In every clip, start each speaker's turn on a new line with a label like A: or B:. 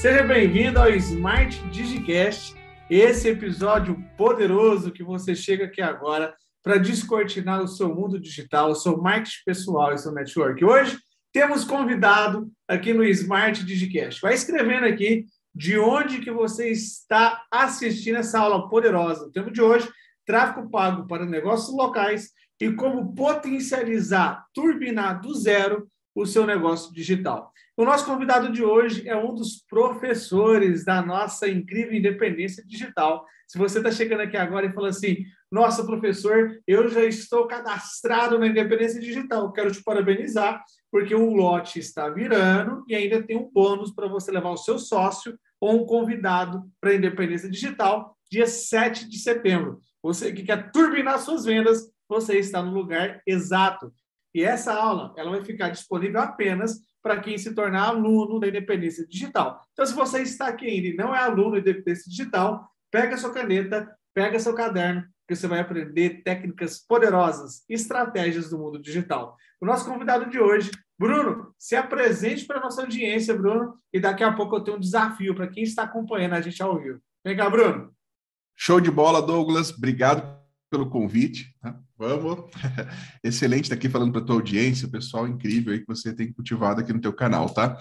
A: Seja bem-vindo ao Smart Digicast, esse episódio poderoso que você chega aqui agora para descortinar o seu mundo digital, o seu marketing pessoal e seu network. Hoje temos convidado aqui no Smart Digicast. Vai escrevendo aqui de onde que você está assistindo essa aula poderosa. O tema de hoje, tráfego pago para negócios locais e como potencializar, turbinar do zero o seu negócio digital. O nosso convidado de hoje é um dos professores da nossa incrível independência digital. Se você está chegando aqui agora e fala assim, nossa, professor, eu já estou cadastrado na independência digital, quero te parabenizar, porque o lote está virando e ainda tem um bônus para você levar o seu sócio ou um convidado para a independência digital, dia 7 de setembro. Você que quer turbinar suas vendas, você está no lugar exato. E essa aula ela vai ficar disponível apenas para quem se tornar aluno da Independência Digital. Então, se você está aqui ainda e não é aluno da Independência Digital, pega sua caneta, pega seu caderno, que você vai aprender técnicas poderosas, estratégias do mundo digital. O nosso convidado de hoje, Bruno, se apresente para a nossa audiência, Bruno, e daqui a pouco eu tenho um desafio para quem está acompanhando a gente ao vivo. Vem cá, Bruno.
B: Show de bola, Douglas. Obrigado pelo convite. Vamos. Excelente estar aqui falando para tua audiência, o pessoal incrível aí que você tem cultivado aqui no teu canal, tá?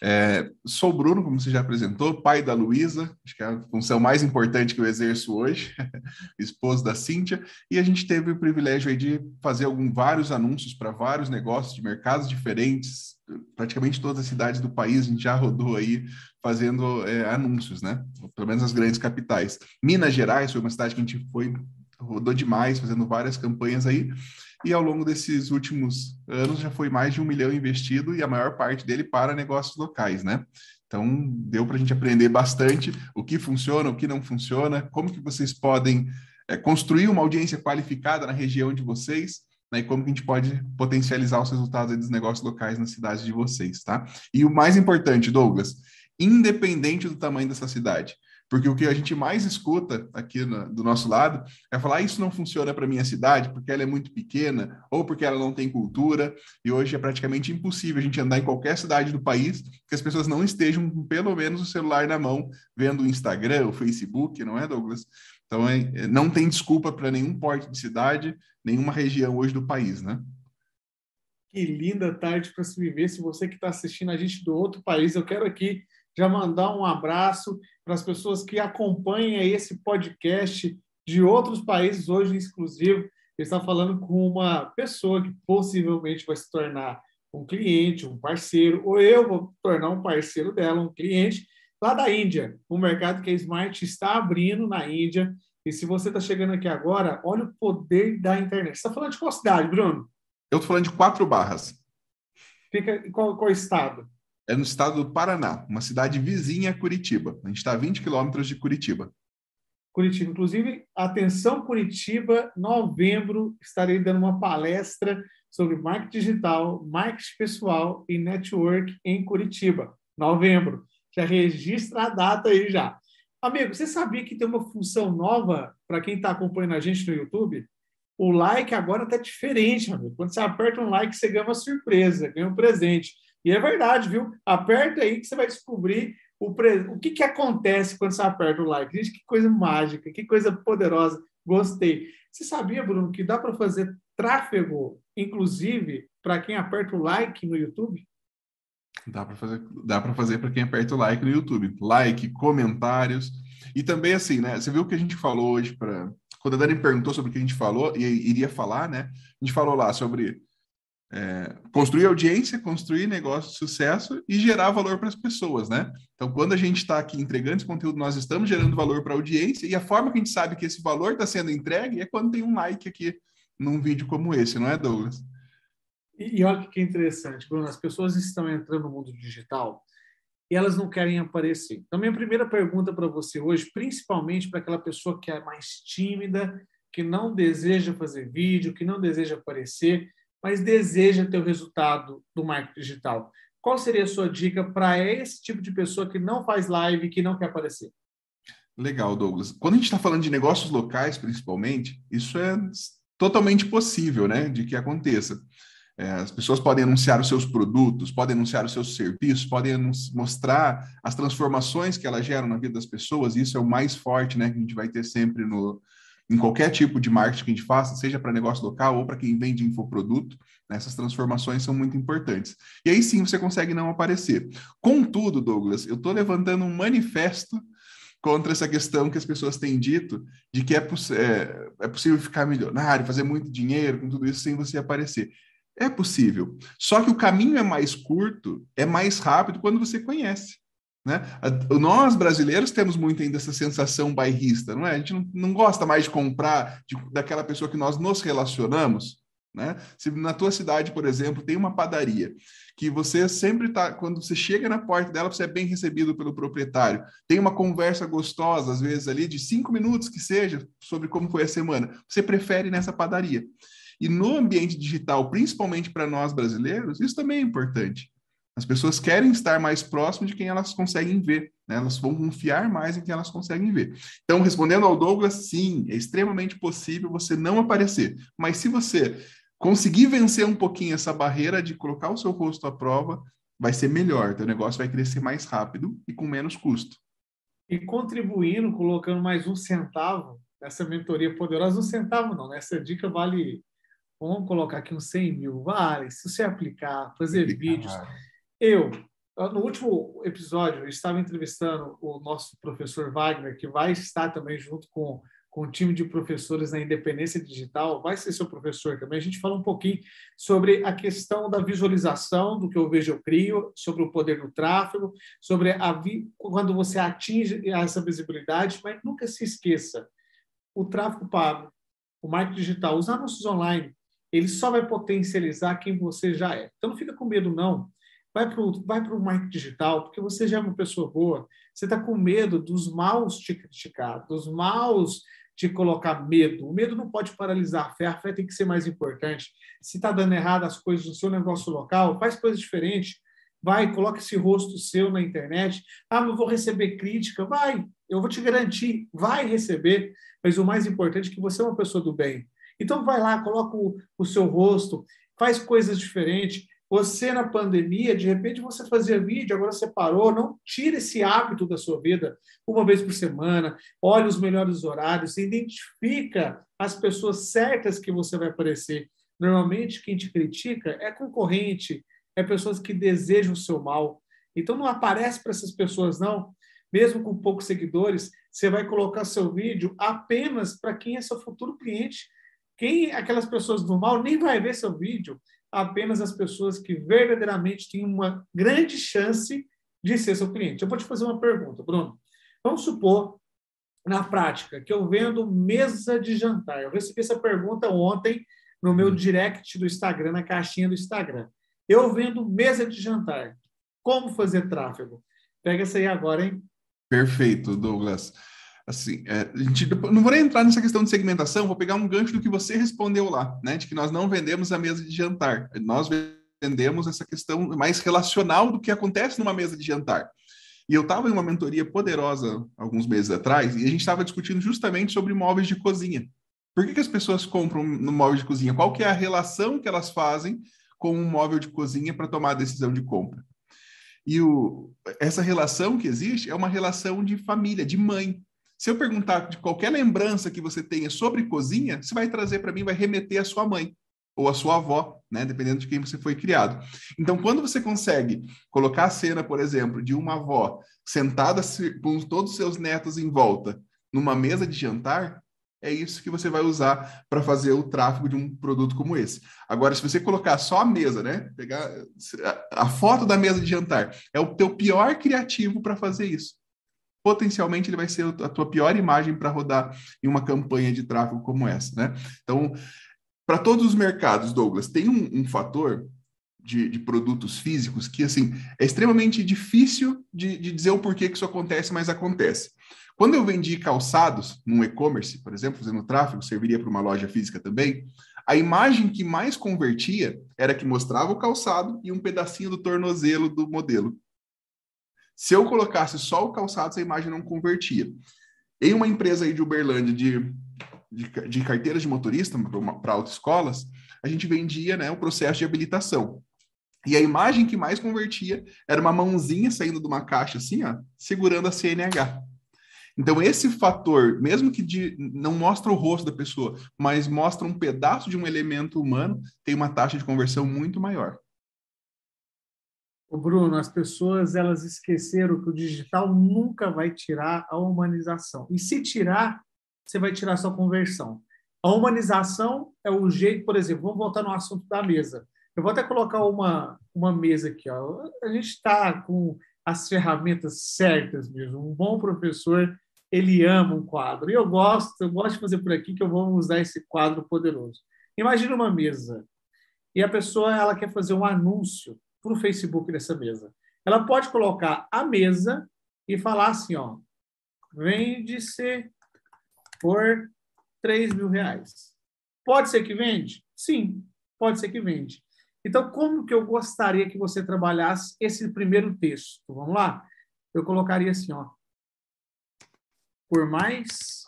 B: É, sou o Bruno, como você já apresentou, pai da Luísa, acho que é a função mais importante que eu exerço hoje, esposo da Cíntia, e a gente teve o privilégio aí de fazer algum, vários anúncios para vários negócios de mercados diferentes, praticamente todas as cidades do país, a gente já rodou aí fazendo é, anúncios, né? Pelo menos as grandes capitais. Minas Gerais foi uma cidade que a gente foi rodou demais, fazendo várias campanhas aí, e ao longo desses últimos anos já foi mais de um milhão investido e a maior parte dele para negócios locais, né? Então, deu para a gente aprender bastante o que funciona, o que não funciona, como que vocês podem é, construir uma audiência qualificada na região de vocês, né, e como que a gente pode potencializar os resultados dos negócios locais nas cidades de vocês, tá? E o mais importante, Douglas, independente do tamanho dessa cidade, porque o que a gente mais escuta aqui no, do nosso lado é falar: ah, isso não funciona para minha cidade porque ela é muito pequena ou porque ela não tem cultura. E hoje é praticamente impossível a gente andar em qualquer cidade do país que as pessoas não estejam com pelo menos o celular na mão, vendo o Instagram, o Facebook, não é, Douglas? Então, é, não tem desculpa para nenhum porte de cidade, nenhuma região hoje do país, né?
A: Que linda tarde para se viver. Se você que está assistindo a gente do outro país, eu quero aqui já mandar um abraço para as pessoas que acompanham esse podcast de outros países, hoje exclusivo. Ele está falando com uma pessoa que possivelmente vai se tornar um cliente, um parceiro, ou eu vou tornar um parceiro dela, um cliente, lá da Índia, um mercado que a Smart está abrindo na Índia. E se você está chegando aqui agora, olha o poder da internet. Você está falando de qual cidade, Bruno?
B: Eu estou falando de quatro barras.
A: Fica em qual, qual estado?
B: É no estado do Paraná, uma cidade vizinha a Curitiba. A gente está a 20 quilômetros de Curitiba.
A: Curitiba, inclusive, atenção Curitiba, novembro estarei dando uma palestra sobre marketing digital, marketing pessoal e network em Curitiba, novembro. Já registra a data aí já. Amigo, você sabia que tem uma função nova para quem está acompanhando a gente no YouTube? O like agora está diferente, amigo. Quando você aperta um like, você ganha uma surpresa, ganha um presente. E é verdade, viu? Aperta aí que você vai descobrir o, pre... o que, que acontece quando você aperta o like. Gente, que coisa mágica, que coisa poderosa. Gostei. Você sabia, Bruno, que dá para fazer tráfego, inclusive, para quem aperta o like no YouTube?
B: Dá para fazer, dá para fazer para quem aperta o like no YouTube. Like, comentários. E também assim, né? Você viu o que a gente falou hoje para quando a Dani perguntou sobre o que a gente falou e iria falar, né? A gente falou lá sobre é, construir audiência, construir negócio de sucesso e gerar valor para as pessoas, né? Então, quando a gente está aqui entregando esse conteúdo, nós estamos gerando valor para a audiência e a forma que a gente sabe que esse valor está sendo entregue é quando tem um like aqui num vídeo como esse, não é, Douglas?
A: E, e olha que interessante, Bruno, as pessoas estão entrando no mundo digital e elas não querem aparecer. Então, minha primeira pergunta para você hoje, principalmente para aquela pessoa que é mais tímida, que não deseja fazer vídeo, que não deseja aparecer, mas deseja ter o resultado do marketing digital. Qual seria a sua dica para esse tipo de pessoa que não faz live, que não quer aparecer?
B: Legal, Douglas. Quando a gente está falando de negócios locais, principalmente, isso é totalmente possível, né, de que aconteça. É, as pessoas podem anunciar os seus produtos, podem anunciar os seus serviços, podem mostrar as transformações que elas geram na vida das pessoas. Isso é o mais forte, né, que a gente vai ter sempre no, em qualquer tipo de marketing que a gente faça, seja para negócio local ou para quem vende infoproduto. Né, essas transformações são muito importantes. E aí sim você consegue não aparecer. Contudo, Douglas, eu estou levantando um manifesto contra essa questão que as pessoas têm dito de que é, é, é possível ficar milionário, fazer muito dinheiro com tudo isso sem você aparecer. É possível. Só que o caminho é mais curto, é mais rápido quando você conhece. Né? Nós, brasileiros, temos muito ainda essa sensação bairrista, não é? A gente não, não gosta mais de comprar de, daquela pessoa que nós nos relacionamos. Né? Se na tua cidade, por exemplo, tem uma padaria que você sempre está, quando você chega na porta dela, você é bem recebido pelo proprietário. Tem uma conversa gostosa, às vezes ali, de cinco minutos que seja, sobre como foi a semana. Você prefere nessa padaria. E no ambiente digital, principalmente para nós brasileiros, isso também é importante. As pessoas querem estar mais próximo de quem elas conseguem ver, né? elas vão confiar mais em quem elas conseguem ver. Então, respondendo ao Douglas, sim, é extremamente possível você não aparecer. Mas se você conseguir vencer um pouquinho essa barreira de colocar o seu rosto à prova, vai ser melhor, teu negócio vai crescer mais rápido e com menos custo.
A: E contribuindo, colocando mais um centavo nessa mentoria poderosa, um centavo não, nessa dica vale Vamos colocar aqui uns 100 mil. Vale, se você aplicar, fazer vídeos. Eu, no último episódio, estava entrevistando o nosso professor Wagner, que vai estar também junto com, com o time de professores na Independência Digital, vai ser seu professor também. A gente fala um pouquinho sobre a questão da visualização do que eu vejo, eu crio, sobre o poder do tráfego, sobre a quando você atinge essa visibilidade, mas nunca se esqueça, o tráfego pago, o marketing digital, os anúncios online, ele só vai potencializar quem você já é. Então não fica com medo, não. Vai para o vai marketing digital, porque você já é uma pessoa boa. Você está com medo dos maus te criticar, dos maus te colocar medo. O medo não pode paralisar a fé, a fé tem que ser mais importante. Se está dando errado as coisas no seu negócio local, faz coisas diferentes. Vai, coloque esse rosto seu na internet. Ah, eu vou receber crítica. Vai, eu vou te garantir, vai receber. Mas o mais importante é que você é uma pessoa do bem. Então, vai lá, coloca o, o seu rosto, faz coisas diferentes. Você, na pandemia, de repente você fazia vídeo, agora você parou. Não tire esse hábito da sua vida uma vez por semana. Olhe os melhores horários, identifica as pessoas certas que você vai aparecer. Normalmente, quem te critica é concorrente, é pessoas que desejam o seu mal. Então, não aparece para essas pessoas, não. Mesmo com poucos seguidores, você vai colocar seu vídeo apenas para quem é seu futuro cliente quem aquelas pessoas do mal nem vai ver seu vídeo, apenas as pessoas que verdadeiramente têm uma grande chance de ser seu cliente. Eu vou te fazer uma pergunta, Bruno. Vamos supor, na prática, que eu vendo mesa de jantar. Eu recebi essa pergunta ontem no meu hum. direct do Instagram, na caixinha do Instagram. Eu vendo mesa de jantar. Como fazer tráfego? Pega essa aí agora, hein?
B: Perfeito, Douglas. Assim, é, a gente, não vou nem entrar nessa questão de segmentação, vou pegar um gancho do que você respondeu lá, né? De que nós não vendemos a mesa de jantar. Nós vendemos essa questão mais relacional do que acontece numa mesa de jantar. E eu estava em uma mentoria poderosa alguns meses atrás e a gente estava discutindo justamente sobre móveis de cozinha. Por que, que as pessoas compram no móvel de cozinha? Qual que é a relação que elas fazem com um móvel de cozinha para tomar a decisão de compra? E o, essa relação que existe é uma relação de família, de mãe. Se eu perguntar de qualquer lembrança que você tenha sobre cozinha, você vai trazer para mim, vai remeter à sua mãe ou à sua avó, né? Dependendo de quem você foi criado. Então, quando você consegue colocar a cena, por exemplo, de uma avó sentada com todos os seus netos em volta numa mesa de jantar, é isso que você vai usar para fazer o tráfego de um produto como esse. Agora, se você colocar só a mesa, né? Pegar a foto da mesa de jantar, é o teu pior criativo para fazer isso potencialmente ele vai ser a tua pior imagem para rodar em uma campanha de tráfego como essa, né? Então, para todos os mercados, Douglas, tem um, um fator de, de, produtos físicos que, assim, é extremamente difícil de, de, dizer o porquê que isso acontece, mas acontece. Quando eu vendi calçados num e-commerce, por exemplo, fazendo tráfego, serviria para uma loja física também, a imagem que mais convertia era que mostrava o calçado e um pedacinho do tornozelo do modelo. Se eu colocasse só o calçado, essa imagem não convertia. Em uma empresa aí de Uberlândia de, de, de carteiras de motorista para autoescolas, a gente vendia né, o processo de habilitação. E a imagem que mais convertia era uma mãozinha saindo de uma caixa assim, ó, segurando a CNH. Então, esse fator, mesmo que de, não mostra o rosto da pessoa, mas mostra um pedaço de um elemento humano, tem uma taxa de conversão muito maior.
A: Bruno, as pessoas elas esqueceram que o digital nunca vai tirar a humanização. E se tirar, você vai tirar sua conversão. A humanização é o jeito, por exemplo, vamos voltar no assunto da mesa. Eu vou até colocar uma, uma mesa aqui. Ó. A gente está com as ferramentas certas mesmo. Um bom professor ele ama um quadro. E eu gosto, eu gosto de fazer por aqui que eu vou usar esse quadro poderoso. Imagina uma mesa e a pessoa ela quer fazer um anúncio para o Facebook dessa mesa. Ela pode colocar a mesa e falar assim, ó, vende-se por 3 mil reais. Pode ser que vende? Sim, pode ser que vende. Então, como que eu gostaria que você trabalhasse esse primeiro texto? Vamos lá? Eu colocaria assim, ó, por mais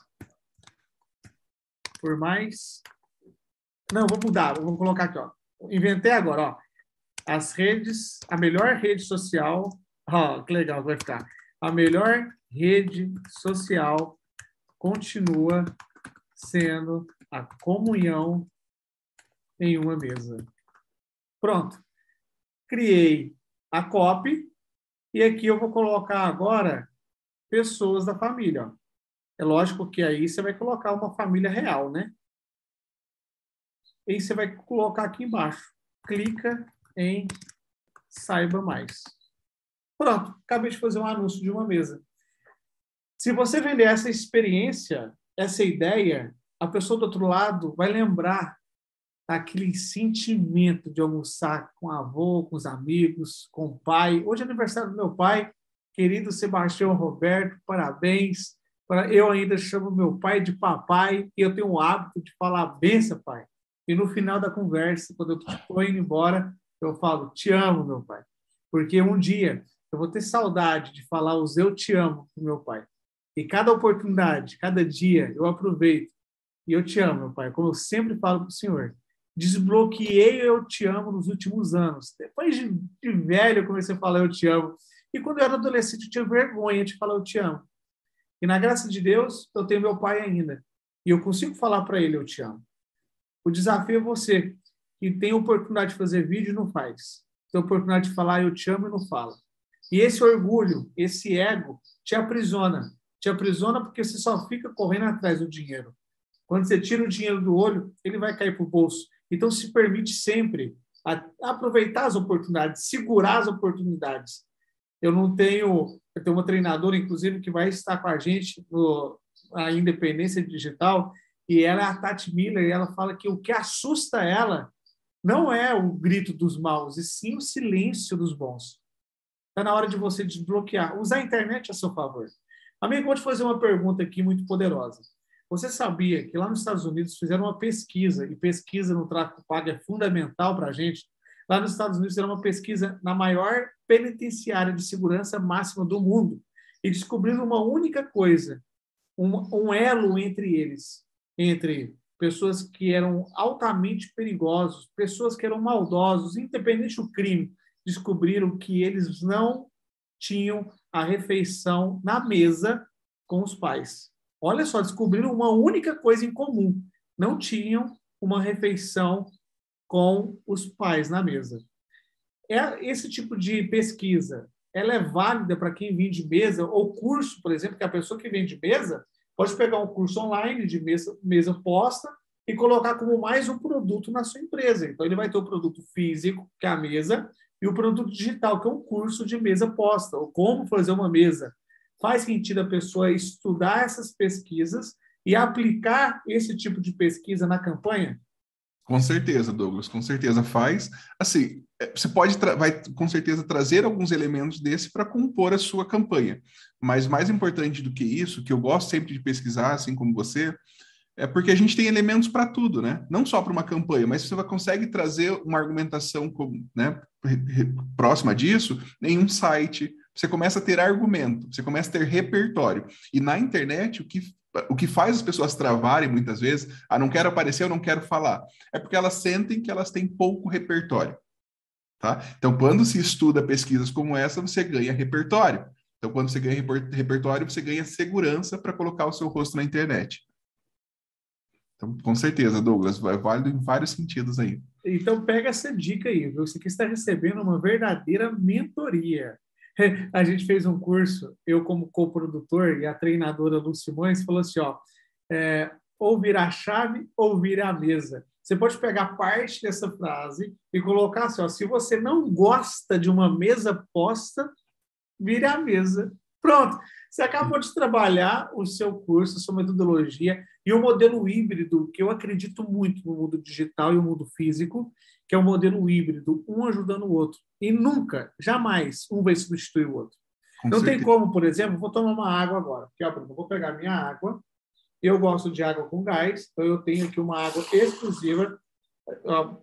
A: por mais não vou mudar vou colocar aqui ó inventei agora ó as redes a melhor rede social ó que legal vai ficar a melhor rede social continua sendo a comunhão em uma mesa pronto criei a copy e aqui eu vou colocar agora pessoas da família. É lógico que aí você vai colocar uma família real, né? E você vai colocar aqui embaixo. Clica em saiba mais. Pronto, acabei de fazer um anúncio de uma mesa. Se você vender essa experiência, essa ideia, a pessoa do outro lado vai lembrar aquele sentimento de almoçar com a avô, com os amigos, com o pai. Hoje é aniversário do meu pai, querido Sebastião Roberto, parabéns. Eu ainda chamo meu pai de papai e eu tenho o hábito de falar benção, pai. E no final da conversa, quando eu estou indo embora, eu falo, te amo, meu pai. Porque um dia eu vou ter saudade de falar os eu te amo meu pai. E cada oportunidade, cada dia, eu aproveito. E eu te amo, meu pai. Como eu sempre falo para o senhor. Desbloqueei eu te amo nos últimos anos. Depois de, de velho, eu comecei a falar eu te amo. E quando eu era adolescente, eu tinha vergonha de falar eu te amo. E na graça de Deus, eu tenho meu pai ainda. E eu consigo falar para ele, eu te amo. O desafio é você, que tem oportunidade de fazer vídeo não faz. Tem oportunidade de falar, eu te amo e não fala. E esse orgulho, esse ego, te aprisiona. Te aprisiona porque você só fica correndo atrás do dinheiro. Quando você tira o dinheiro do olho, ele vai cair para o bolso. Então, se permite sempre aproveitar as oportunidades, segurar as oportunidades. Eu não tenho eu tenho uma treinadora, inclusive, que vai estar com a gente no, na Independência Digital, e ela é a Tati Miller, e ela fala que o que assusta ela não é o grito dos maus, e sim o silêncio dos bons. Está na hora de você desbloquear, usar a internet a seu favor. Amigo, vou te fazer uma pergunta aqui muito poderosa. Você sabia que lá nos Estados Unidos fizeram uma pesquisa, e pesquisa no tráfico pago é fundamental para a gente, Lá nos Estados Unidos fizeram uma pesquisa na maior penitenciária de segurança máxima do mundo e descobriram uma única coisa, um, um elo entre eles, entre pessoas que eram altamente perigosos, pessoas que eram maldosos, independente do crime, descobriram que eles não tinham a refeição na mesa com os pais. Olha só, descobriram uma única coisa em comum: não tinham uma refeição com os pais na mesa. É esse tipo de pesquisa, ela é válida para quem vende mesa ou curso, por exemplo, que a pessoa que vende mesa pode pegar um curso online de mesa, mesa posta e colocar como mais um produto na sua empresa. Então, ele vai ter o produto físico, que é a mesa, e o produto digital, que é um curso de mesa posta, ou como fazer uma mesa. Faz sentido a pessoa estudar essas pesquisas e aplicar esse tipo de pesquisa na campanha?
B: Com certeza, Douglas, com certeza faz. Assim, é, você pode vai com certeza trazer alguns elementos desse para compor a sua campanha. Mas mais importante do que isso, que eu gosto sempre de pesquisar, assim como você, é porque a gente tem elementos para tudo, né? Não só para uma campanha, mas você consegue trazer uma argumentação né, próxima disso em um site. Você começa a ter argumento, você começa a ter repertório. E na internet, o que, o que faz as pessoas travarem muitas vezes, ah, não quero aparecer, eu não quero falar, é porque elas sentem que elas têm pouco repertório. Tá? Então, quando se estuda pesquisas como essa, você ganha repertório. Então, quando você ganha repertório, você ganha segurança para colocar o seu rosto na internet. Então, com certeza, Douglas, vai válido em vários sentidos aí.
A: Então, pega essa dica aí? Você que está recebendo uma verdadeira mentoria. A gente fez um curso, eu como co-produtor e a treinadora Lu Simões falou assim, ó, é, ou virar a chave ou virar a mesa. Você pode pegar parte dessa frase e colocar assim, ó, se você não gosta de uma mesa posta, vire a mesa. Pronto, você acabou de trabalhar o seu curso, a sua metodologia e o modelo híbrido, que eu acredito muito no mundo digital e o mundo físico, que é o modelo híbrido, um ajudando o outro. E nunca, jamais, um vai substituir o outro. Com Não certeza. tem como, por exemplo, vou tomar uma água agora. Aqui, ó, Bruno, vou pegar minha água. Eu gosto de água com gás, então eu tenho aqui uma água exclusiva.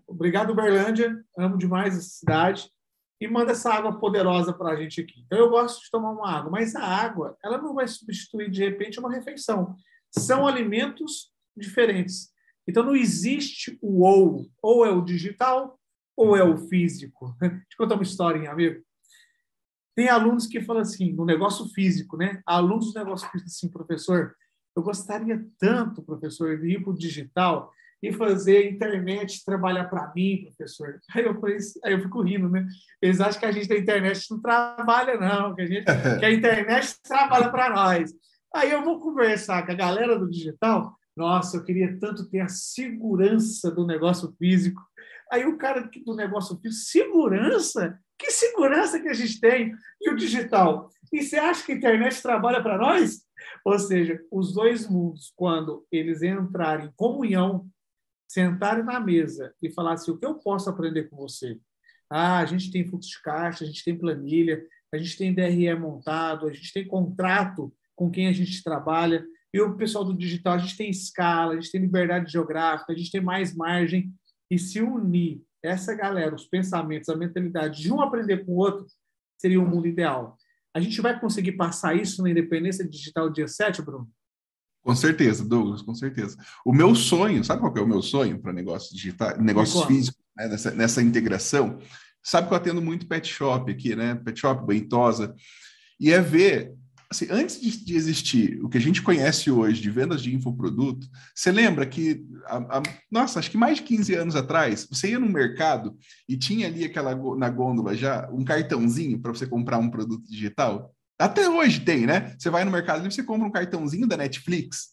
A: Obrigado, Berlândia. Amo demais essa cidade e manda essa água poderosa para a gente aqui. Então, eu gosto de tomar uma água, mas a água ela não vai substituir, de repente, uma refeição. São alimentos diferentes. Então, não existe o ou. Ou é o digital, ou é o físico. Deixa eu contar uma historinha, amigo. Tem alunos que falam assim, no negócio físico, né? Alunos do negócio físico, assim, professor, eu gostaria tanto, professor, de ir para o digital, e fazer a internet trabalhar para mim, professor. Aí eu, aí eu fico rindo, né? Eles acham que a gente da internet não trabalha, não, que a, gente, que a internet trabalha para nós. Aí eu vou conversar com a galera do digital. Nossa, eu queria tanto ter a segurança do negócio físico. Aí o cara do negócio físico, segurança? Que segurança que a gente tem? E o digital? E você acha que a internet trabalha para nós? Ou seja, os dois mundos, quando eles entrarem em comunhão, sentarem na mesa e falar assim, o que eu posso aprender com você? Ah, a gente tem fluxo de caixa, a gente tem planilha, a gente tem DRE montado, a gente tem contrato com quem a gente trabalha, e o pessoal do digital, a gente tem escala, a gente tem liberdade geográfica, a gente tem mais margem, e se unir essa galera, os pensamentos, a mentalidade de um aprender com o outro, seria o um mundo ideal. A gente vai conseguir passar isso na independência digital dia 7, Bruno?
B: Com certeza, Douglas, com certeza. O meu sonho, sabe qual é o meu sonho para negócios digitais, negócios físicos, né, nessa, nessa integração? Sabe que eu atendo muito pet shop aqui, né? Pet shop, Bentosa, e é ver, assim, antes de, de, existir o que a gente conhece hoje de vendas de infoproduto, você lembra que, a, a, nossa, acho que mais de 15 anos atrás, você ia no mercado e tinha ali aquela na gôndola já um cartãozinho para você comprar um produto digital? Até hoje tem, né? Você vai no mercado e você compra um cartãozinho da Netflix.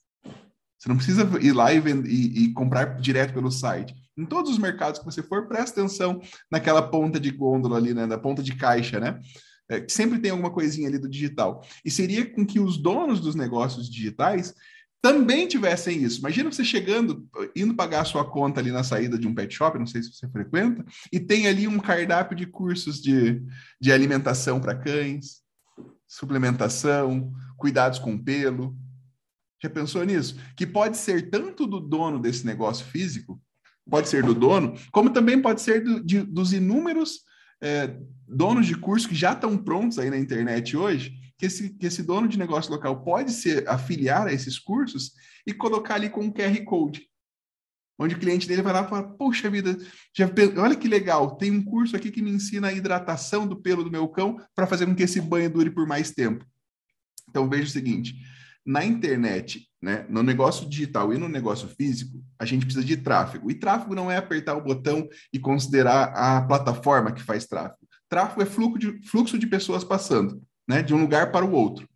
B: Você não precisa ir lá e, vender, e, e, comprar direto pelo site. Em todos os mercados que você for, presta atenção naquela ponta de gôndola ali, né? Na ponta de caixa, né? É, sempre tem alguma coisinha ali do digital. E seria com que os donos dos negócios digitais também tivessem isso. Imagina você chegando, indo pagar a sua conta ali na saída de um pet shop, não sei se você frequenta, e tem ali um cardápio de cursos de, de alimentação para cães, suplementação, cuidados com pelo. Já pensou nisso? Que pode ser tanto do dono desse negócio físico, pode ser do dono, como também pode ser do, de, dos inúmeros é, donos de curso que já estão prontos aí na internet hoje, que esse, que esse dono de negócio local pode se afiliar a esses cursos e colocar ali com um QR Code onde o cliente dele vai lá e fala: Poxa vida, já, olha que legal, tem um curso aqui que me ensina a hidratação do pelo do meu cão para fazer com que esse banho dure por mais tempo. Então veja o seguinte: na internet, né, no negócio digital e no negócio físico, a gente precisa de tráfego. E tráfego não é apertar o botão e considerar a plataforma que faz tráfego. Tráfego é fluxo de, fluxo de pessoas passando, né, de um lugar para o outro.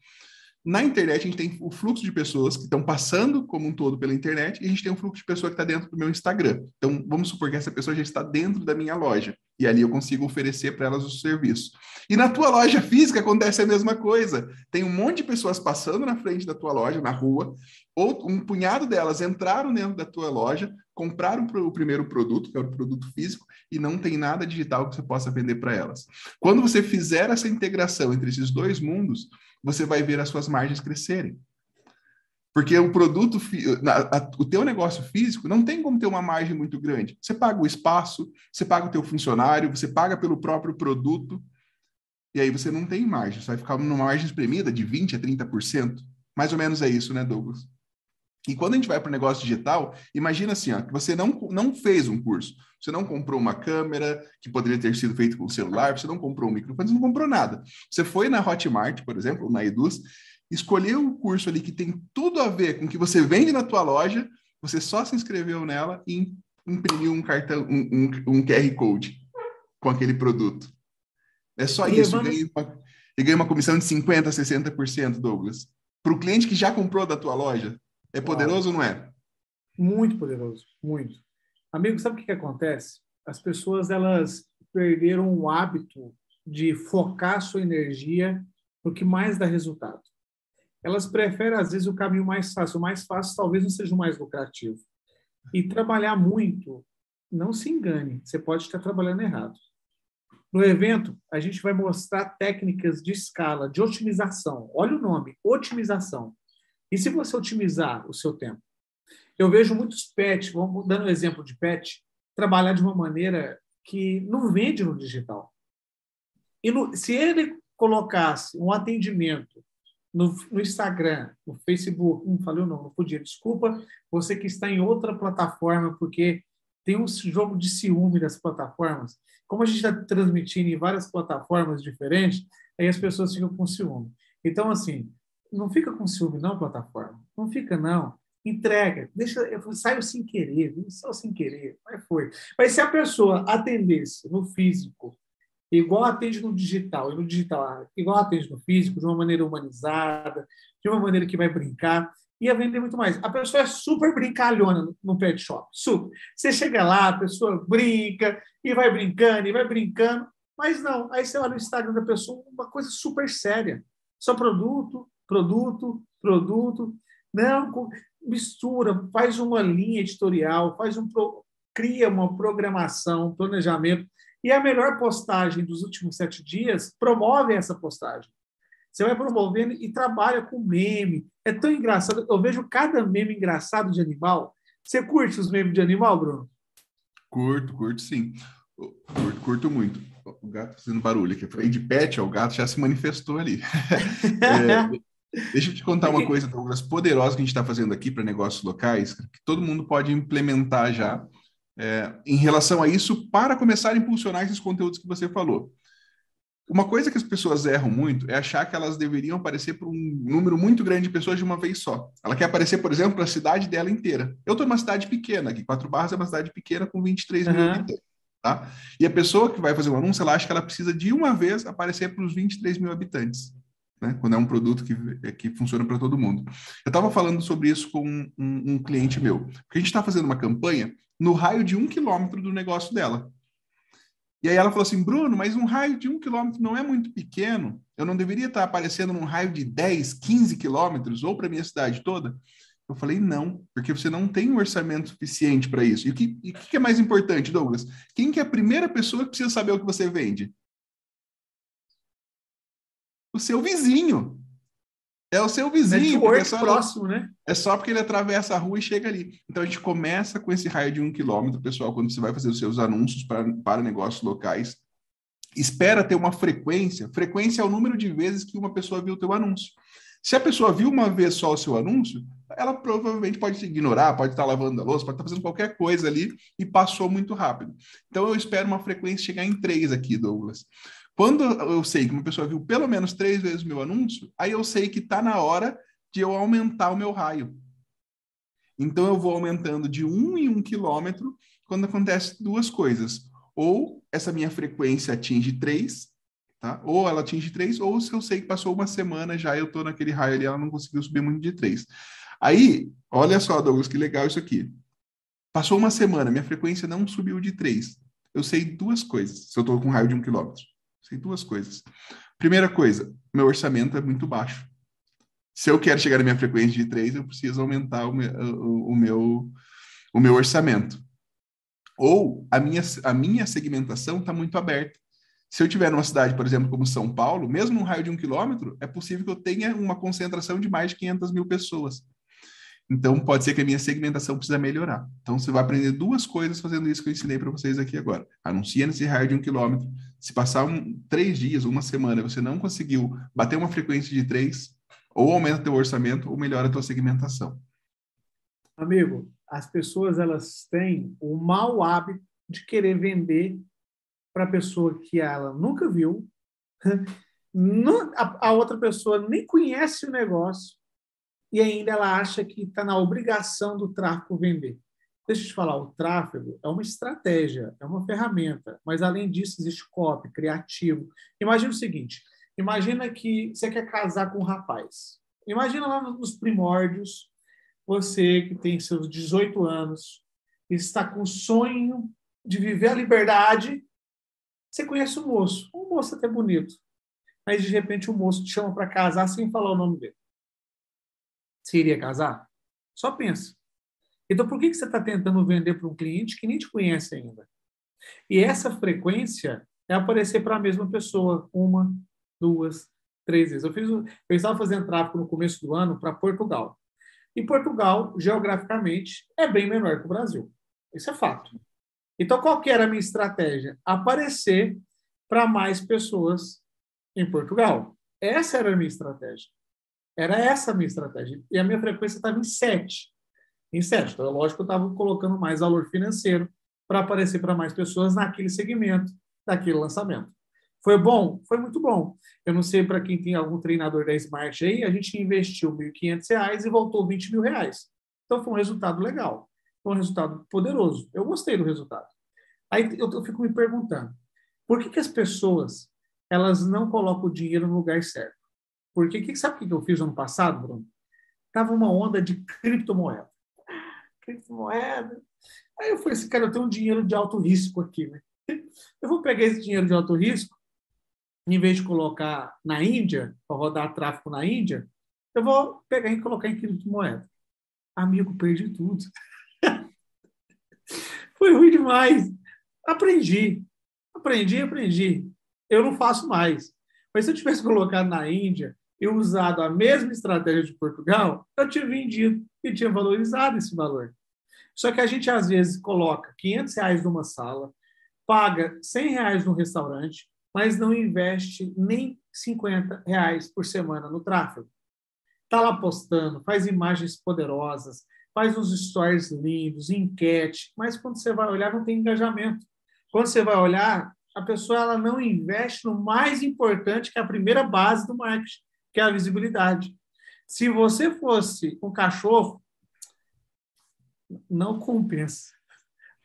B: Na internet, a gente tem o fluxo de pessoas que estão passando como um todo pela internet e a gente tem um fluxo de pessoa que está dentro do meu Instagram. Então, vamos supor que essa pessoa já está dentro da minha loja. E ali eu consigo oferecer para elas o serviço. E na tua loja física acontece a mesma coisa. Tem um monte de pessoas passando na frente da tua loja, na rua, ou um punhado delas entraram dentro da tua loja, compraram o primeiro produto, que é o produto físico, e não tem nada digital que você possa vender para elas. Quando você fizer essa integração entre esses dois mundos, você vai ver as suas margens crescerem. Porque o produto, o teu negócio físico não tem como ter uma margem muito grande. Você paga o espaço, você paga o teu funcionário, você paga pelo próprio produto, e aí você não tem margem, você vai ficar numa margem espremida de 20% a 30%. Mais ou menos é isso, né, Douglas? E quando a gente vai para o negócio digital, imagina assim, ó, que você não, não fez um curso, você não comprou uma câmera que poderia ter sido feito com o celular, você não comprou um microfone, você não comprou nada. Você foi na Hotmart, por exemplo, na Eduz, escolheu o curso ali que tem tudo a ver com o que você vende na tua loja, você só se inscreveu nela e imprimiu um cartão, um, um, um QR Code com aquele produto. É só e isso. Vamos... E ganha, uma, e ganha uma comissão de 50%, 60%, Douglas. Para o cliente que já comprou da tua loja, é poderoso ou não é?
A: Muito poderoso, muito. Amigo, sabe o que, que acontece? As pessoas elas perderam o hábito de focar sua energia no que mais dá resultado. Elas preferem, às vezes, o caminho mais fácil. O mais fácil talvez não seja o mais lucrativo. E trabalhar muito, não se engane, você pode estar trabalhando errado. No evento, a gente vai mostrar técnicas de escala, de otimização. Olha o nome, otimização. E se você otimizar o seu tempo? Eu vejo muitos pets, vamos dando um exemplo de pet, trabalhar de uma maneira que não vende no digital. E no, se ele colocasse um atendimento no, no, Instagram, no Facebook, não falei o nome, não podia, desculpa, você que está em outra plataforma, porque tem um jogo de ciúme das plataformas. Como a gente está transmitindo em várias plataformas diferentes, aí as pessoas ficam com ciúme. Então, assim, não fica com ciúme, não, plataforma. Não fica, não. Entrega. Deixa, saiu sem querer, só sem querer. Mas foi. Mas se a pessoa atendesse no físico, igual atende no digital, e no digital, igual atende no físico, de uma maneira humanizada, de uma maneira que vai brincar, ia vender muito mais. A pessoa é super brincalhona no pet shop, super. Você chega lá, a pessoa brinca, e vai brincando, e vai brincando, mas não. Aí você olha o Instagram da pessoa, uma coisa super séria. Só produto, produto, produto. Não, mistura, faz uma linha editorial, faz um cria uma programação, um planejamento. E a melhor postagem dos últimos sete dias promove essa postagem. Você vai promovendo e trabalha com meme. É tão engraçado. Eu vejo cada meme engraçado de animal. Você curte os memes de animal, Bruno?
B: Curto, curto sim. Curto, curto muito. O gato fazendo barulho aqui. De pet, o gato já se manifestou ali. é, Deixa eu te contar uma coisa, Douglas, poderosa que a gente está fazendo aqui para negócios locais, que todo mundo pode implementar já é, em relação a isso para começar a impulsionar esses conteúdos que você falou. Uma coisa que as pessoas erram muito é achar que elas deveriam aparecer para um número muito grande de pessoas de uma vez só. Ela quer aparecer, por exemplo, para a cidade dela inteira. Eu estou numa cidade pequena, aqui Quatro Barras é uma cidade pequena com 23 mil habitantes. Tá? E a pessoa que vai fazer um anúncio, ela acha que ela precisa de uma vez aparecer para os 23 mil habitantes né? quando é um produto que, é, que funciona para todo mundo. Eu estava falando sobre isso com um, um, cliente meu, porque a gente está fazendo uma campanha no raio de um quilômetro do negócio dela. E aí ela falou assim, Bruno, mas um raio de um quilômetro não é muito pequeno? Eu não deveria estar aparecendo num raio de 10, 15 quilômetros, ou para minha cidade toda? Eu falei, não, porque você não tem um orçamento suficiente para isso. E o que, e que é mais importante, Douglas? Quem que é a primeira pessoa que precisa saber o que você vende? O seu vizinho. É o seu vizinho.
A: É só, próximo, né?
B: É só porque ele atravessa a rua e chega ali. Então a gente começa com esse raio de um quilômetro, pessoal, quando você vai fazer os seus anúncios para, para negócios locais. Espera ter uma frequência. Frequência é o número de vezes que uma pessoa viu o teu anúncio. Se a pessoa viu uma vez só o seu anúncio, ela provavelmente pode se ignorar, pode estar lavando a louça, pode estar fazendo qualquer coisa ali e passou muito rápido. Então eu espero uma frequência chegar em três aqui, Douglas. Quando eu sei que uma pessoa viu pelo menos três vezes meu anúncio, aí eu sei que está na hora de eu aumentar o meu raio. Então eu vou aumentando de um em um quilômetro quando acontece duas coisas. Ou essa minha frequência atinge três, tá? Ou ela atinge três, ou se eu sei que passou uma semana já eu estou naquele raio ali, ela não conseguiu subir muito de três. Aí, olha só, Douglas, que legal isso aqui. Passou uma semana, minha frequência não subiu de três. eu sei duas coisas. Se eu estou com um raio de um quilômetro, sei duas coisas. Primeira coisa, meu orçamento é muito baixo. Se eu quero chegar na minha frequência de três, eu preciso aumentar o meu, o, o meu, o meu orçamento. Ou a minha, a minha segmentação está muito aberta. Se eu tiver numa cidade, por exemplo, como São Paulo, mesmo num raio de um quilômetro, é possível que eu tenha uma concentração de mais de 500 mil pessoas. Então, pode ser que a minha segmentação precisa melhorar. Então, você vai aprender duas coisas fazendo isso que eu ensinei para vocês aqui agora. Anuncia nesse raio de um quilômetro. Se passar um, três dias, uma semana, você não conseguiu bater uma frequência de três, ou aumenta teu orçamento, ou melhora a tua segmentação.
A: Amigo, as pessoas elas têm o mau hábito de querer vender para a pessoa que ela nunca viu, a outra pessoa nem conhece o negócio e ainda ela acha que está na obrigação do tráfego vender. Deixa eu te falar, o tráfego é uma estratégia, é uma ferramenta, mas além disso existe copy, criativo. Imagina o seguinte, imagina que você quer casar com um rapaz. Imagina lá nos primórdios, você que tem seus 18 anos, está com o sonho de viver a liberdade, você conhece o moço, um moço até bonito, mas de repente o moço te chama para casar sem falar o nome dele. Você iria casar? Só pensa. Então, por que você está tentando vender para um cliente que nem te conhece ainda? E essa frequência é aparecer para a mesma pessoa uma, duas, três vezes. Eu, fiz, eu estava fazendo tráfego no começo do ano para Portugal. E Portugal, geograficamente, é bem menor que o Brasil. Isso é fato. Então, qual que era a minha estratégia? Aparecer para mais pessoas em Portugal. Essa era a minha estratégia. Era essa a minha estratégia. E a minha frequência estava em 7. Em 7. Então, é lógico que eu estava colocando mais valor financeiro para aparecer para mais pessoas naquele segmento, daquele lançamento. Foi bom? Foi muito bom. Eu não sei para quem tem algum treinador da Smart aí, a gente investiu R$ 1.500 e voltou 20 mil reais. Então, foi um resultado legal. Foi um resultado poderoso. Eu gostei do resultado. Aí eu, eu fico me perguntando, por que, que as pessoas elas não colocam o dinheiro no lugar certo? Porque que, sabe o que eu fiz ano passado, Bruno? Tava uma onda de criptomoeda. Criptomoeda. Aí eu falei assim, cara, eu tenho um dinheiro de alto risco aqui, né? Eu vou pegar esse dinheiro de alto risco, em vez de colocar na Índia, para rodar tráfego na Índia, eu vou pegar e colocar em criptomoeda. Amigo, perdi tudo. Foi ruim demais. Aprendi. Aprendi, aprendi. Eu não faço mais. Mas se eu tivesse colocado na Índia, e usado a mesma estratégia de Portugal, eu tinha vendido e tinha valorizado esse valor. Só que a gente, às vezes, coloca 500 reais numa sala, paga 100 reais no restaurante, mas não investe nem 50 reais por semana no tráfego. Está lá postando, faz imagens poderosas, faz uns stories lindos, enquete, mas quando você vai olhar, não tem engajamento. Quando você vai olhar, a pessoa ela não investe no mais importante, que é a primeira base do marketing, que é a visibilidade. Se você fosse um cachorro, não compensa.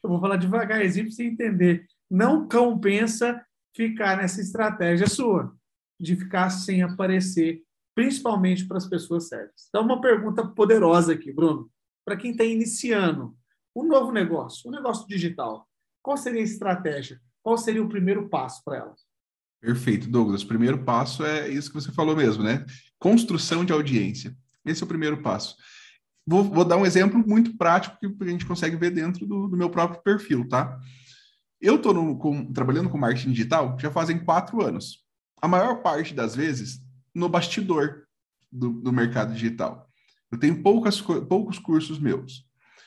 A: Eu vou falar devagarzinho para você entender. Não compensa ficar nessa estratégia sua, de ficar sem aparecer, principalmente para as pessoas certas. Então, uma pergunta poderosa aqui, Bruno. Para quem está iniciando um novo negócio, um negócio digital, qual seria a estratégia? Qual seria o primeiro passo para ela?
B: Perfeito, Douglas. O primeiro passo é isso que você falou mesmo, né? Construção de audiência. Esse é o primeiro passo. Vou, vou dar um exemplo muito prático que a gente consegue ver dentro do, do meu próprio perfil, tá? Eu estou trabalhando com marketing digital já fazem quatro anos. A maior parte das vezes no bastidor do, do mercado digital. Eu tenho poucas, poucos cursos meus.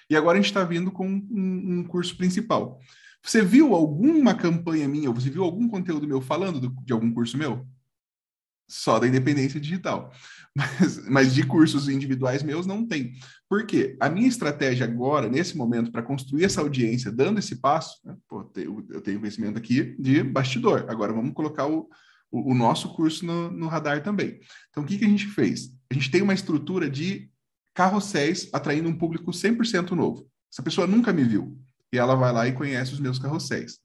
B: E agora a gente está vindo com um, um curso principal. Você viu alguma campanha minha, você viu algum conteúdo meu falando do, de algum curso meu? Só da independência digital. Mas, mas de cursos individuais meus não tem. Por quê? A minha estratégia agora, nesse momento, para construir essa audiência, dando esse passo, né? Pô, eu tenho conhecimento aqui de bastidor. Agora vamos colocar o, o, o nosso curso no, no, radar também. Então, o que, que a gente fez? A gente tem uma estrutura de carrosséis atraindo um público 100% novo. Essa pessoa nunca me viu e ela vai lá e conhece os meus carrosséis.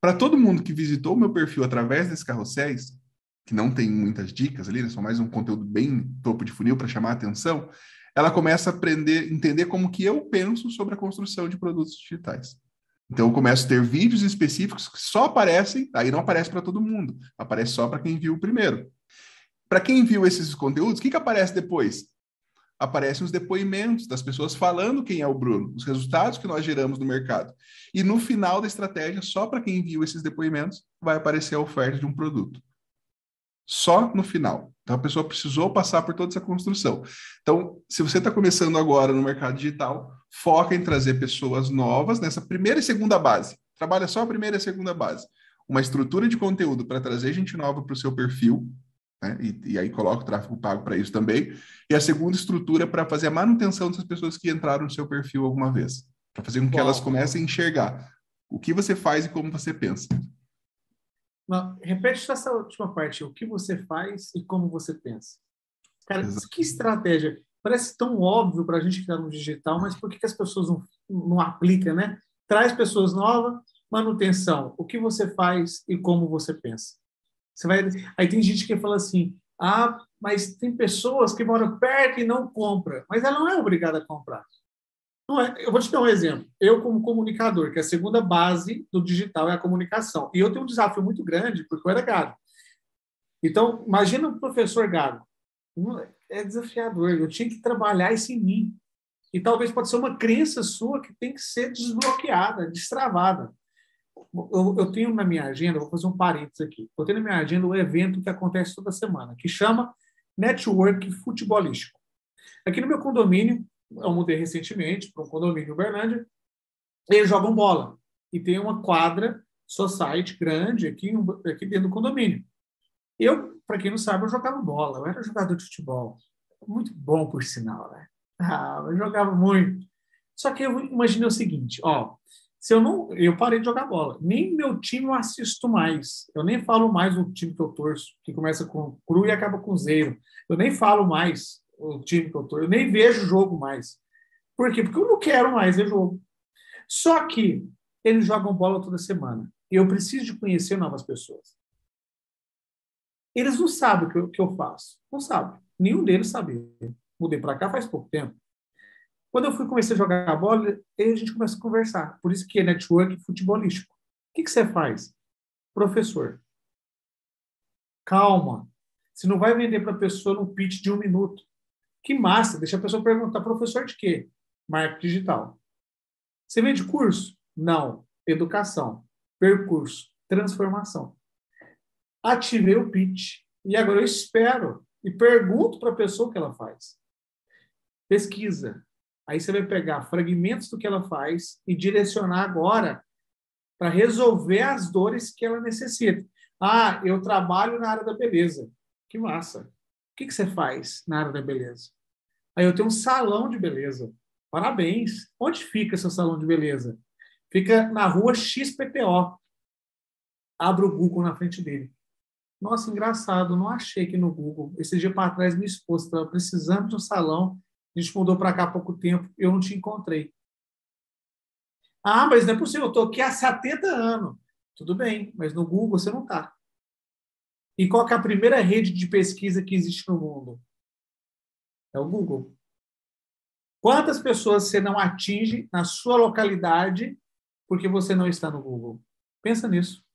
B: Para todo mundo que visitou o meu perfil através desses carrosséis, que não tem muitas dicas ali, né, mais um conteúdo bem topo de funil para chamar a atenção, ela começa a aprender, entender como que eu penso sobre a construção de produtos digitais. Então eu começo a ter vídeos específicos que só aparecem, aí não aparece para todo mundo, aparece só para quem viu o primeiro. Para quem viu esses conteúdos, o que, que aparece depois? Aparecem os depoimentos das pessoas falando quem é o Bruno, os resultados que nós geramos no mercado. E no final da estratégia, só para quem viu esses depoimentos, vai aparecer a oferta de um produto. Só no final. Então a pessoa precisou passar por toda essa construção. Então, se você está começando agora no mercado digital, foca em trazer pessoas novas nessa primeira e segunda base. Trabalha só a primeira e a segunda base. Uma estrutura de conteúdo para trazer gente nova para o seu perfil, né? e, e, aí coloca o tráfego pago para isso também. E a segunda estrutura para fazer a manutenção dessas pessoas que entraram no seu perfil alguma vez, para fazer com que Bom, elas comecem a enxergar o que você faz e como você pensa.
A: Não, repete essa última parte, o que você faz e como você pensa. Cara, Exato. que estratégia. Parece tão óbvio para a gente que está no digital, mas por que, que as pessoas não, não aplicam, né? Traz pessoas novas, manutenção, o que você faz e como você pensa. Você vai, aí tem gente que fala assim, ah, mas tem pessoas que moram perto e não compram, mas ela não é obrigada a comprar. É. Eu vou te dar um exemplo. Eu, como comunicador, que é a segunda base do digital é a comunicação, e eu tenho um desafio muito grande, porque eu era gado. Então, imagina o professor gado. É desafiador. Eu tinha que trabalhar isso em mim. E talvez pode ser uma crença sua que tem que ser desbloqueada, destravada. Eu, eu tenho na minha agenda, vou fazer um parênteses aqui. Eu tenho na minha agenda um evento que acontece toda semana, que chama Network Futebolístico. Aqui no meu condomínio, eu mudei recentemente para um condomínio em Uberlândia, eles jogam bola. E tem uma quadra society grande aqui, aqui dentro do condomínio. Eu, para quem não sabe, eu jogava bola, eu era jogador de futebol. Muito bom, por sinal, né? Ah, eu jogava muito. Só que eu imaginei o seguinte, ó, se eu não, eu parei de jogar bola. Nem meu time eu assisto mais. Eu nem falo mais o time que eu torço, que começa com cru e acaba com zero. Eu nem falo mais o time que eu tô. Eu nem vejo jogo mais. Por quê? Porque eu não quero mais ver jogo. Só que eles jogam bola toda semana. E eu preciso de conhecer novas pessoas. Eles não sabem o que eu, que eu faço. Não sabem. Nenhum deles sabia. Mudei para cá faz pouco tempo. Quando eu fui comecei a jogar bola, aí a gente começa a conversar. Por isso que é network futebolístico. O que, que você faz? Professor. Calma. Você não vai vender para a pessoa num pitch de um minuto. Que massa, deixa a pessoa perguntar, professor de quê? Marketing digital. Você vende curso? Não. Educação. Percurso. Transformação. Ativei o pitch. E agora eu espero e pergunto para a pessoa o que ela faz. Pesquisa. Aí você vai pegar fragmentos do que ela faz e direcionar agora para resolver as dores que ela necessita. Ah, eu trabalho na área da beleza. Que massa que, que você faz na área da beleza? Aí eu tenho um salão de beleza. Parabéns. Onde fica seu salão de beleza? Fica na rua XPTO. Abra o Google na frente dele. Nossa, engraçado, não achei aqui no Google. Esse dia para trás, minha esposa estava precisando de um salão. A gente mudou para cá há pouco tempo, eu não te encontrei. Ah, mas não é possível, eu estou aqui há 70 anos. Tudo bem, mas no Google você não está. E qual é a primeira rede de pesquisa que existe no mundo? É o Google. Quantas pessoas você não atinge na sua localidade porque você não está no Google? Pensa nisso.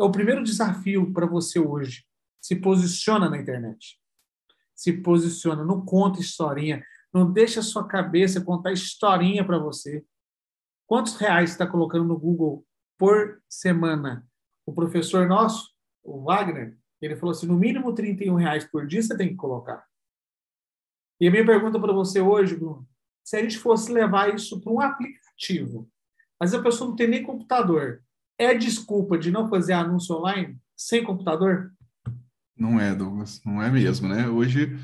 A: É o primeiro desafio para você hoje. Se posiciona na internet. Se posiciona, não conta historinha, não deixa a sua cabeça contar historinha para você. Quantos reais está colocando no Google por semana? O professor nosso o Wagner, ele falou assim, no mínimo 31 reais por dia você tem que colocar. E a minha pergunta para você hoje, Bruno, se a gente fosse levar isso para um aplicativo, mas a pessoa não tem nem computador, é desculpa de não fazer anúncio online sem computador?
B: Não é, Douglas, não é mesmo, né? Hoje,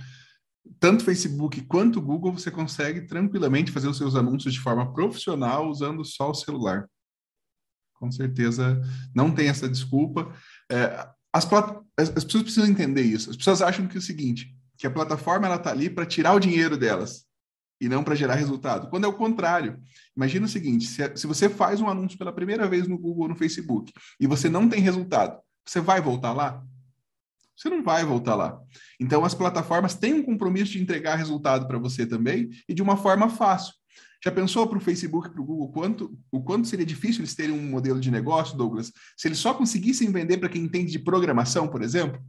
B: tanto Facebook quanto Google, você consegue tranquilamente fazer os seus anúncios de forma profissional usando só o celular. Com certeza não tem essa desculpa. É, as, as, pessoas precisam entender isso. As pessoas acham que é o seguinte, que a plataforma ela está ali para tirar o dinheiro delas e não para gerar resultado. Quando é o contrário. Imagina o seguinte, se, se você faz um anúncio pela primeira vez no Google ou no Facebook e você não tem resultado, você vai voltar lá? Você não vai voltar lá. Então, as plataformas têm um compromisso de entregar resultado para você também e de uma forma fácil. Já pensou para o Facebook, para o Google, quanto, o quanto seria difícil eles terem um modelo de negócio, Douglas, se eles só conseguissem vender para quem entende de programação, por exemplo?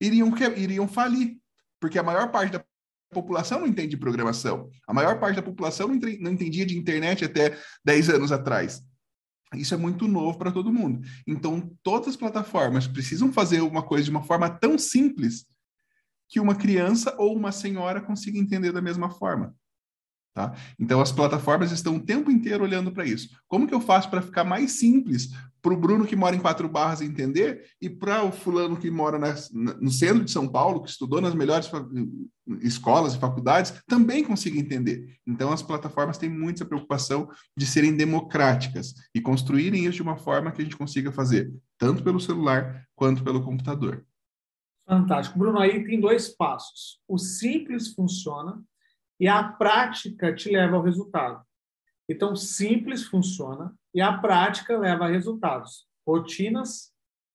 B: Iriam, iriam falir, porque a maior parte da população não entende de programação. A maior parte da população não entendia de internet até 10 anos atrás. Isso é muito novo para todo mundo. Então, todas as plataformas precisam fazer uma coisa de uma forma tão simples que uma criança ou uma senhora consiga entender da mesma forma. Tá? Então, as plataformas estão o tempo inteiro olhando para isso. Como que eu faço para ficar mais simples para o Bruno que mora em Quatro Barras entender e para o fulano que mora na, no centro de São Paulo, que estudou nas melhores escolas e faculdades, também consiga entender. Então, as plataformas têm muita preocupação de serem democráticas e construírem isso de uma forma que a gente consiga fazer, tanto pelo celular quanto pelo computador.
A: Fantástico. Bruno, aí tem dois passos. O simples funciona e a prática te leva ao resultado. Então, simples funciona e a prática leva a resultados. Rotinas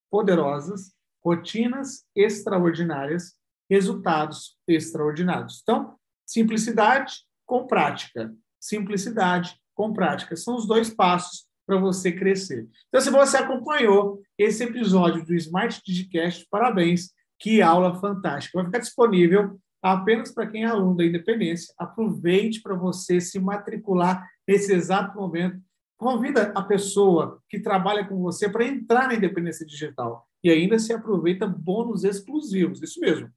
A: poderosas, rotinas extraordinárias, resultados extraordinários. Então, simplicidade com prática. Simplicidade com prática. São os dois passos para você crescer. Então, se você acompanhou esse episódio do Smart Digicast, parabéns, que aula fantástica. Vai ficar disponível apenas para quem é aluno da Independência. Aproveite para você se matricular nesse exato momento. Convida a pessoa que trabalha com você para entrar na Independência Digital. E ainda se aproveita bônus exclusivos. Isso mesmo.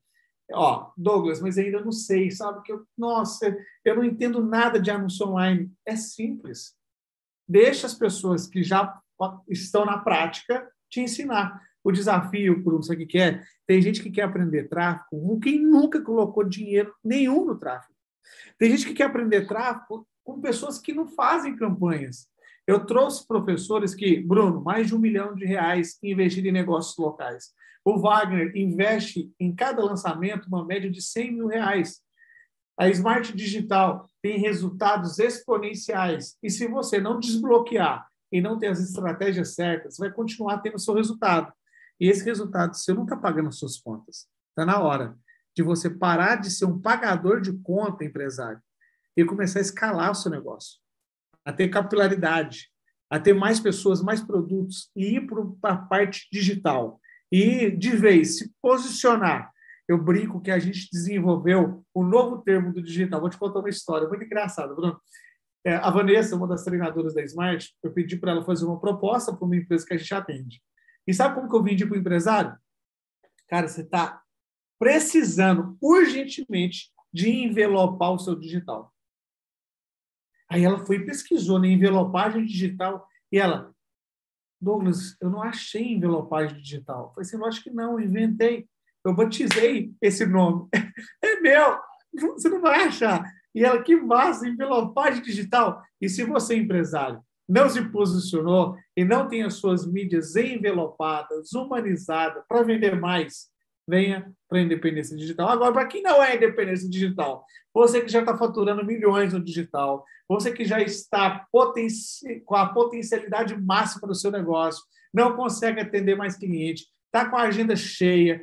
A: Ó, Douglas, mas ainda não sei, sabe? que eu, Nossa, eu não entendo nada de anúncio online. É simples. Deixa as pessoas que já estão na prática te ensinar. O desafio, por não sei o que é, tem gente que quer aprender tráfego, quem nunca colocou dinheiro nenhum no tráfego. Tem gente que quer aprender tráfego com pessoas que não fazem campanhas. Eu trouxe professores que, Bruno, mais de um milhão de reais investido em negócios locais. O Wagner investe em cada lançamento uma média de 100 mil reais. A Smart Digital tem resultados exponenciais. E se você não desbloquear e não ter as estratégias certas, vai continuar tendo seu resultado. E esse resultado você não está pagando as suas contas. Está na hora de você parar de ser um pagador de conta, empresário, e começar a escalar o seu negócio, a ter capilaridade, a ter mais pessoas, mais produtos e ir para a parte digital. E, de vez, se posicionar. Eu brinco que a gente desenvolveu um novo termo do digital. Vou te contar uma história muito engraçada, Bruno. É, a Vanessa, uma das treinadoras da Smart, eu pedi para ela fazer uma proposta para uma empresa que a gente atende. E sabe como que eu vendi para o empresário? Cara, você está precisando urgentemente de envelopar o seu digital. Aí ela foi e pesquisou na envelopagem digital e ela, Douglas, eu não achei envelopagem digital. Eu falei assim, acho que não, eu inventei. Eu batizei esse nome. É meu, você não vai achar. E ela, que massa, envelopagem digital. E se você é empresário não se posicionou e não tem as suas mídias envelopadas, humanizadas, para vender mais, venha para a independência digital. Agora, para quem não é independência digital, você que já está faturando milhões no digital, você que já está com a potencialidade máxima do seu negócio, não consegue atender mais cliente, está com a agenda cheia,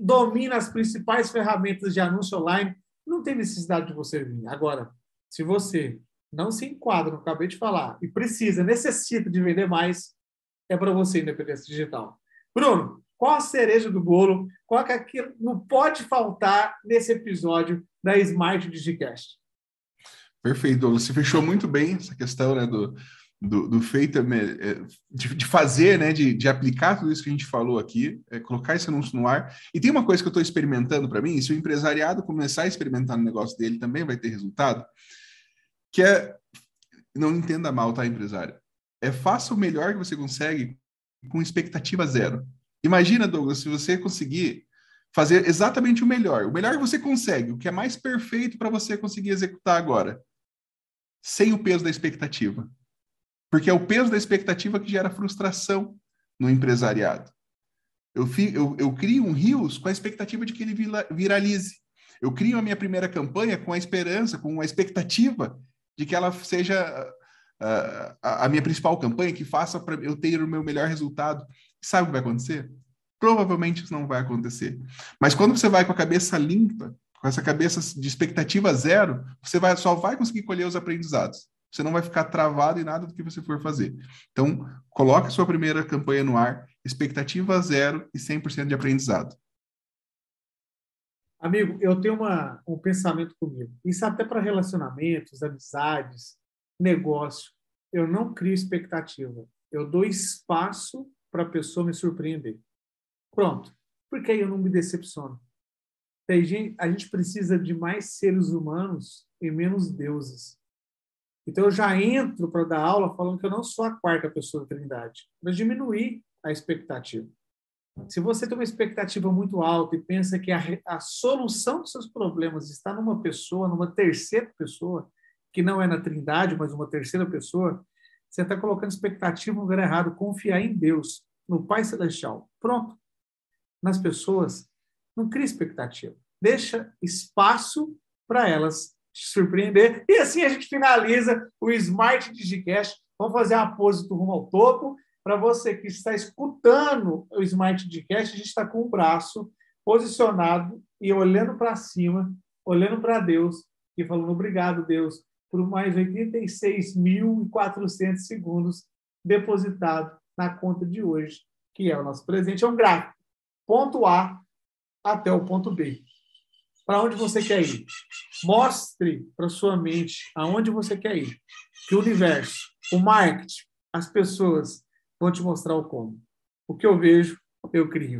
A: domina as principais ferramentas de anúncio online, não tem necessidade de você vir. Agora, se você não se enquadra, não acabei de falar, e precisa, necessita de vender mais, é para você independência digital. Bruno, qual a cereja do bolo? Qual é que não pode faltar nesse episódio da Smart Digicast?
B: Perfeito, Você fechou muito bem essa questão né, do, do, do feito, é, de, de, fazer, né, de, de aplicar tudo isso que a gente falou aqui, é, colocar esse anúncio no ar. E tem uma coisa que eu estou experimentando para mim, se o empresariado começar a experimentar no negócio dele, também vai ter resultado que é. Não entenda mal, tá, empresário? É faça o melhor que você consegue com expectativa zero. Imagina, Douglas, se você conseguir fazer exatamente o melhor, o melhor que você consegue, o que é mais perfeito para você conseguir executar agora, sem o peso da expectativa. Porque é o peso da expectativa que gera frustração no empresariado. Eu, eu, eu crio um rios com a expectativa de que ele viralize. Eu crio a minha primeira campanha com a esperança, com a expectativa de que ela seja uh, a minha principal campanha, que faça para eu ter o meu melhor resultado. Sabe o que vai acontecer? Provavelmente isso não vai acontecer. Mas quando você vai com a cabeça limpa, com essa cabeça de expectativa zero, você vai, só vai conseguir colher os aprendizados. Você não vai ficar travado em nada do que você for fazer. Então, coloque a sua primeira campanha no ar, expectativa zero e 100% de aprendizado.
A: Amigo, eu tenho uma, um pensamento comigo. Isso até para relacionamentos, amizades, negócio. Eu não crio expectativa. Eu dou espaço para a pessoa me surpreender. Pronto. Porque aí eu não me decepciono. A gente precisa de mais seres humanos e menos deuses. Então eu já entro para dar aula falando que eu não sou a quarta pessoa da Trindade, para diminuir a expectativa. Se você tem uma expectativa muito alta e pensa que a, a solução dos seus problemas está numa pessoa, numa terceira pessoa, que não é na Trindade, mas uma terceira pessoa, você está colocando expectativa no lugar errado. Confiar em Deus, no Pai Celestial. Pronto. Nas pessoas, não cria expectativa. Deixa espaço para elas te surpreender. E assim a gente finaliza o Smart Digicast. Vamos fazer uma pose do rumo ao topo. Para você que está escutando o Smart Digicast, a gente está com o braço posicionado e olhando para cima, olhando para Deus e falando obrigado, Deus, por mais 86.400 segundos depositado na conta de hoje, que é o nosso presente. É um gráfico. Ponto A até o ponto B. Para onde você quer ir? Mostre para sua mente aonde você quer ir. Que o universo, o marketing, as pessoas vão te mostrar o como. O que eu vejo, eu crio.